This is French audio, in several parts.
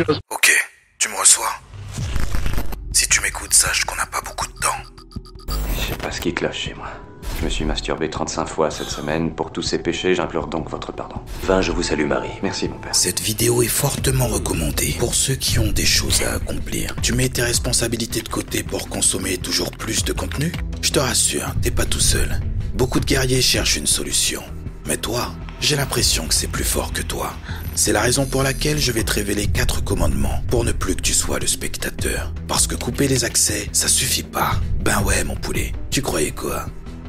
Ok, tu me reçois Si tu m'écoutes, sache qu'on n'a pas beaucoup de temps. Je sais pas ce qui cloche chez moi. Je me suis masturbé 35 fois cette semaine. Pour tous ces péchés, j'implore donc votre pardon. Va, je vous salue, Marie. Merci, mon père. Cette vidéo est fortement recommandée pour ceux qui ont des choses à accomplir. Tu mets tes responsabilités de côté pour consommer toujours plus de contenu? Je te rassure, t'es pas tout seul. Beaucoup de guerriers cherchent une solution. Mais toi, j'ai l'impression que c'est plus fort que toi. C'est la raison pour laquelle je vais te révéler quatre commandements pour ne plus que tu sois le spectateur. Parce que couper les accès, ça suffit pas. Ben ouais, mon poulet. Tu croyais quoi?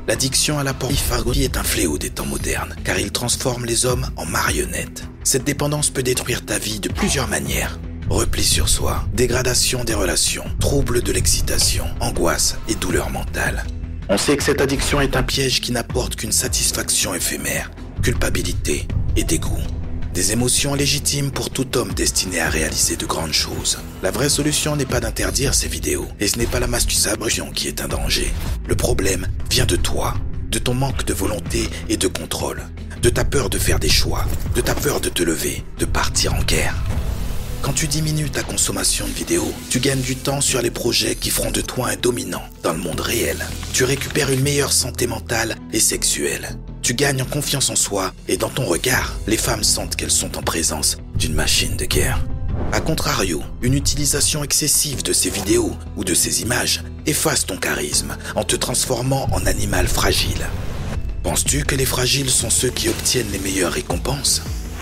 L'addiction à la pornographie est un fléau des temps modernes, car il transforme les hommes en marionnettes. Cette dépendance peut détruire ta vie de plusieurs manières. Repli sur soi, dégradation des relations, trouble de l'excitation, angoisse et douleur mentale. On sait que cette addiction est un piège qui n'apporte qu'une satisfaction éphémère, culpabilité et dégoût. Des émotions légitimes pour tout homme destiné à réaliser de grandes choses. La vraie solution n'est pas d'interdire ces vidéos, et ce n'est pas la masturbation qui est un danger. Le problème vient de toi, de ton manque de volonté et de contrôle, de ta peur de faire des choix, de ta peur de te lever, de partir en guerre. Quand tu diminues ta consommation de vidéos, tu gagnes du temps sur les projets qui feront de toi un dominant dans le monde réel. Tu récupères une meilleure santé mentale et sexuelle. Tu gagnes en confiance en soi et dans ton regard, les femmes sentent qu'elles sont en présence d'une machine de guerre. A contrario, une utilisation excessive de ces vidéos ou de ces images efface ton charisme en te transformant en animal fragile. Penses-tu que les fragiles sont ceux qui obtiennent les meilleures récompenses?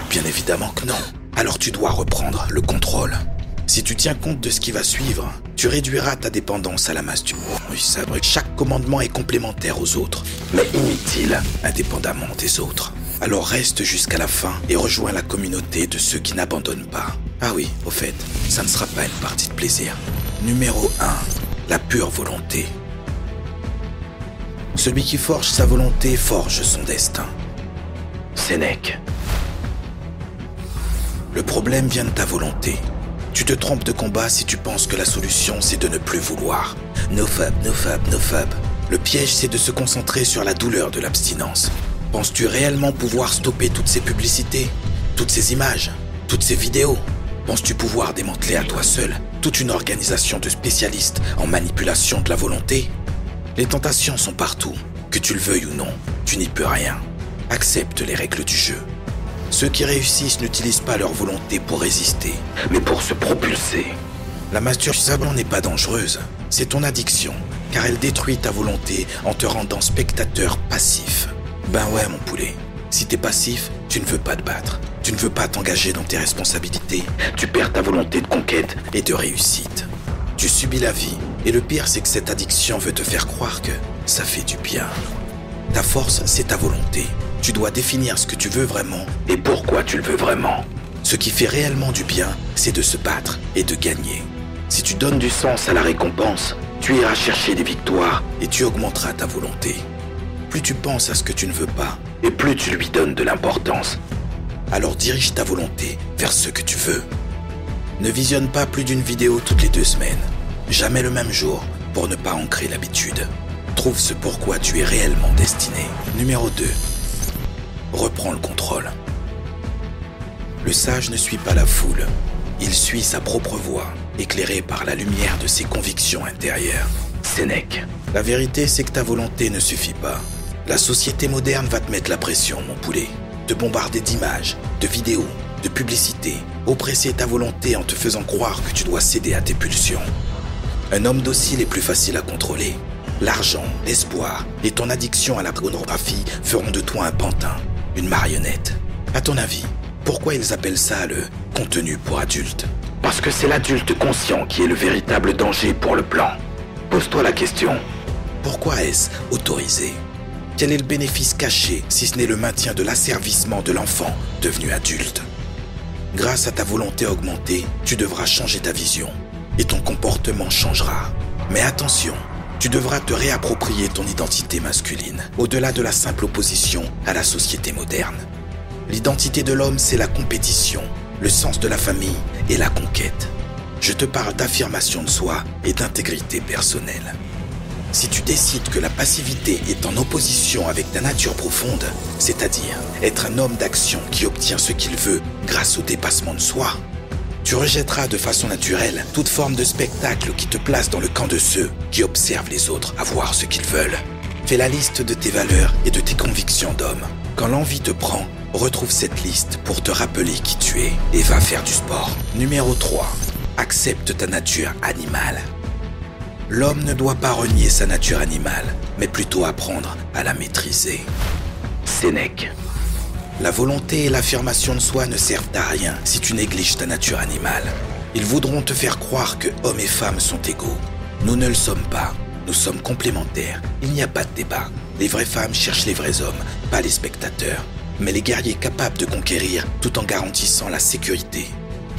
Bien évidemment que non. Alors tu dois reprendre le contrôle. Si tu tiens compte de ce qui va suivre, tu réduiras ta dépendance à la. Oui, ça vrai. Chaque commandement est complémentaire aux autres, mais inutile indépendamment des autres. Alors reste jusqu'à la fin et rejoins la communauté de ceux qui n'abandonnent pas. Ah oui, au fait, ça ne sera pas une partie de plaisir. Numéro 1. La pure volonté. Celui qui forge sa volonté forge son destin. Sénèque. Le problème vient de ta volonté. Tu te trompes de combat si tu penses que la solution c'est de ne plus vouloir. No fab, no fab, no fab. Le piège c'est de se concentrer sur la douleur de l'abstinence. Penses-tu réellement pouvoir stopper toutes ces publicités, toutes ces images, toutes ces vidéos? Penses-tu pouvoir démanteler à toi seul toute une organisation de spécialistes en manipulation de la volonté? Les tentations sont partout. Que tu le veuilles ou non, tu n'y peux rien. Accepte les règles du jeu. Ceux qui réussissent n'utilisent pas leur volonté pour résister, mais pour se propulser. La masturbation n'est pas dangereuse, c'est ton addiction, car elle détruit ta volonté en te rendant spectateur passif. Ben ouais mon poulet, si t'es passif, tu ne veux pas te battre, tu ne veux pas t'engager dans tes responsabilités, tu perds ta volonté de conquête et de réussite. Tu subis la vie, et le pire c'est que cette addiction veut te faire croire que ça fait du bien. Ta force, c'est ta volonté. Tu dois définir ce que tu veux vraiment et pourquoi tu le veux vraiment? Ce qui fait réellement du bien, c'est de se battre et de gagner. Si tu donnes du sens à la récompense, tu iras chercher des victoires et tu augmenteras ta volonté. Plus tu penses à ce que tu ne veux pas, et plus tu lui donnes de l'importance. Alors dirige ta volonté vers ce que tu veux. Ne visionne pas plus d'une vidéo toutes les deux semaines. Jamais le même jour pour ne pas ancrer l'habitude. Trouve ce pourquoi tu es réellement destiné. Numéro 2. Reprends le contrôle. Le sage ne suit pas la foule. Il suit sa propre voie, éclairé par la lumière de ses convictions intérieures. Sénèque. La vérité, c'est que ta volonté ne suffit pas. La société moderne va te mettre la pression, mon poulet. Te bombarder d'images, de vidéos, de publicités, oppresser ta volonté en te faisant croire que tu dois céder à tes pulsions. Un homme docile est plus facile à contrôler. L'argent, l'espoir et ton addiction à la pornographie feront de toi un pantin, une marionnette. À ton avis, pourquoi ils appellent ça le contenu pour adultes? Parce que c'est l'adulte conscient qui est le véritable danger pour le plan. Pose-toi la question. Pourquoi est-ce autorisé? Quel est le bénéfice caché si ce n'est le maintien de l'asservissement de l'enfant devenu adulte? Grâce à ta volonté augmentée, tu devras changer ta vision et ton comportement changera. Mais attention, tu devras te réapproprier ton identité masculine, au-delà de la simple opposition à la société moderne. L'identité de l'homme, c'est la compétition, le sens de la famille et la conquête. Je te parle d'affirmation de soi et d'intégrité personnelle. Si tu décides que la passivité est en opposition avec ta nature profonde, c'est-à-dire être un homme d'action qui obtient ce qu'il veut grâce au dépassement de soi, Tu rejetteras de façon naturelle toute forme de spectacle qui te place dans le camp de ceux qui observent les autres à voir ce qu'ils veulent. Fais la liste de tes valeurs et de tes convictions d'homme. Quand l'envie te prend, retrouve cette liste pour te rappeler qui tu es et va faire du sport. Numéro 3. Accepte ta nature animale. L'homme ne doit pas renier sa nature animale, mais plutôt apprendre à la maîtriser. Sénèque. La volonté et l'affirmation de soi ne servent à rien si tu négliges ta nature animale. Ils voudront te faire croire que hommes et femmes sont égaux. Nous ne le sommes pas. Nous sommes complémentaires. Il n'y a pas de débat. Les vraies femmes cherchent les vrais hommes, pas les spectateurs, mais les guerriers capables de conquérir tout en garantissant la sécurité.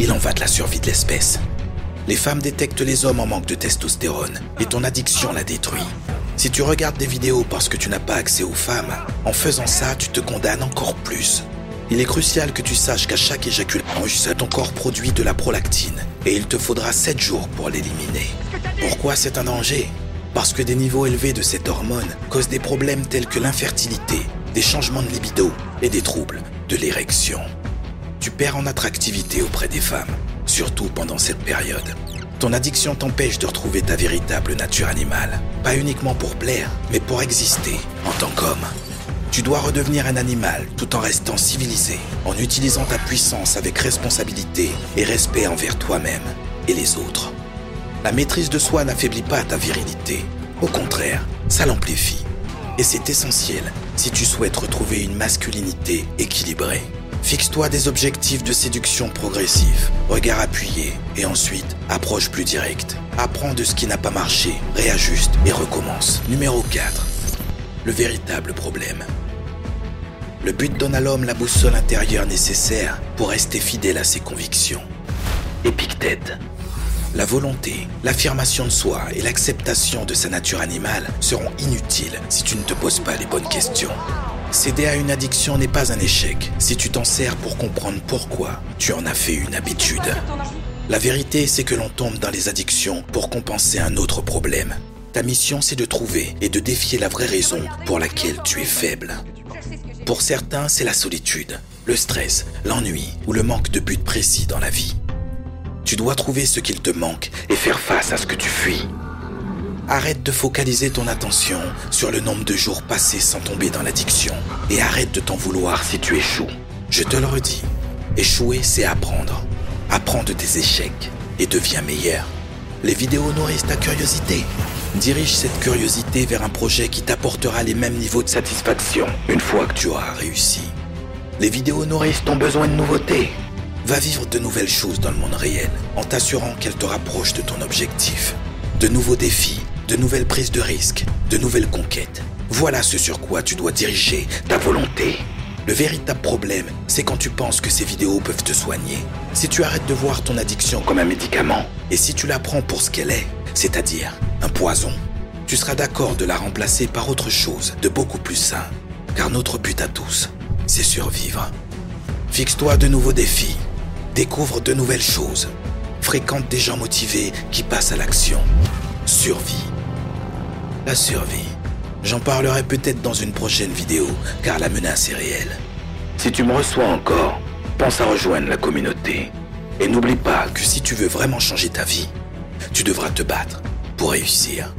Il en va de la survie de l'espèce. Les femmes détectent les hommes en manque de testostérone et ton addiction la détruit. Si tu regardes des vidéos parce que tu n'as pas accès aux femmes, en faisant ça, tu te condamnes encore plus. Il est crucial que tu saches qu'à chaque éjaculation, ton corps produit de la prolactine et il te faudra 7 jours pour l'éliminer. Pourquoi c'est un danger? Parce que des niveaux élevés de cette hormone causent des problèmes tels que l'infertilité, des changements de libido et des troubles de l'érection. Tu perds en attractivité auprès des femmes, surtout pendant cette période. Ton addiction t'empêche de retrouver ta véritable nature animale. Pas uniquement pour plaire, mais pour exister en tant qu'homme. Tu dois redevenir un animal tout en restant civilisé, en utilisant ta puissance avec responsabilité et respect envers toi-même et les autres. La maîtrise de soi n'affaiblit pas ta virilité. Au contraire, ça l'amplifie. Et c'est essentiel si tu souhaites retrouver une masculinité équilibrée. Fixe-toi des objectifs de séduction progressifs, regard appuyé, et ensuite approche plus directe. Apprends de ce qui n'a pas marché, réajuste et recommence. Numéro 4. Le véritable problème. Le but donne à l'homme la boussole intérieure nécessaire pour rester fidèle à ses convictions. Épictète. La volonté, l'affirmation de soi et l'acceptation de sa nature animale seront inutiles si tu ne te poses pas les bonnes questions. Céder à une addiction n'est pas un échec si tu t'en sers pour comprendre pourquoi tu en as fait une habitude. La vérité, c'est que l'on tombe dans les addictions pour compenser un autre problème. Ta mission, c'est de trouver et de défier la vraie raison pour laquelle tu es faible. Pour certains, c'est la solitude, le stress, l'ennui ou le manque de but précis dans la vie. Tu dois trouver ce qu'il te manque et faire face à ce que tu fuis. Arrête de focaliser ton attention sur le nombre de jours passés sans tomber dans l'addiction. Et arrête de t'en vouloir si tu échoues. Je te le redis, échouer, c'est apprendre. Apprends de tes échecs et deviens meilleur. Les vidéos nourrissent ta curiosité. Dirige cette curiosité vers un projet qui t'apportera les mêmes niveaux de satisfaction une fois que tu auras réussi. Les vidéos nourrissent ton besoin de nouveauté. Va vivre de nouvelles choses dans le monde réel en t'assurant qu'elles te rapprochent de ton objectif. De nouveaux défis, de nouvelles prises de risques, de nouvelles conquêtes. Voilà ce sur quoi tu dois diriger ta volonté. Le véritable problème, c'est quand tu penses que ces vidéos peuvent te soigner. Si tu arrêtes de voir ton addiction comme un médicament, et si tu la prends pour ce qu'elle est, c'est-à-dire un poison, tu seras d'accord de la remplacer par autre chose de beaucoup plus sain. Car notre but à tous, c'est survivre. Fixe-toi de nouveaux défis. Découvre de nouvelles choses. Fréquente des gens motivés qui passent à l'action. Survie. La survie. J'en parlerai peut-être dans une prochaine vidéo, car la menace est réelle. Si tu me reçois encore, pense à rejoindre la communauté. Et n'oublie pas que si tu veux vraiment changer ta vie, tu devras te battre pour réussir.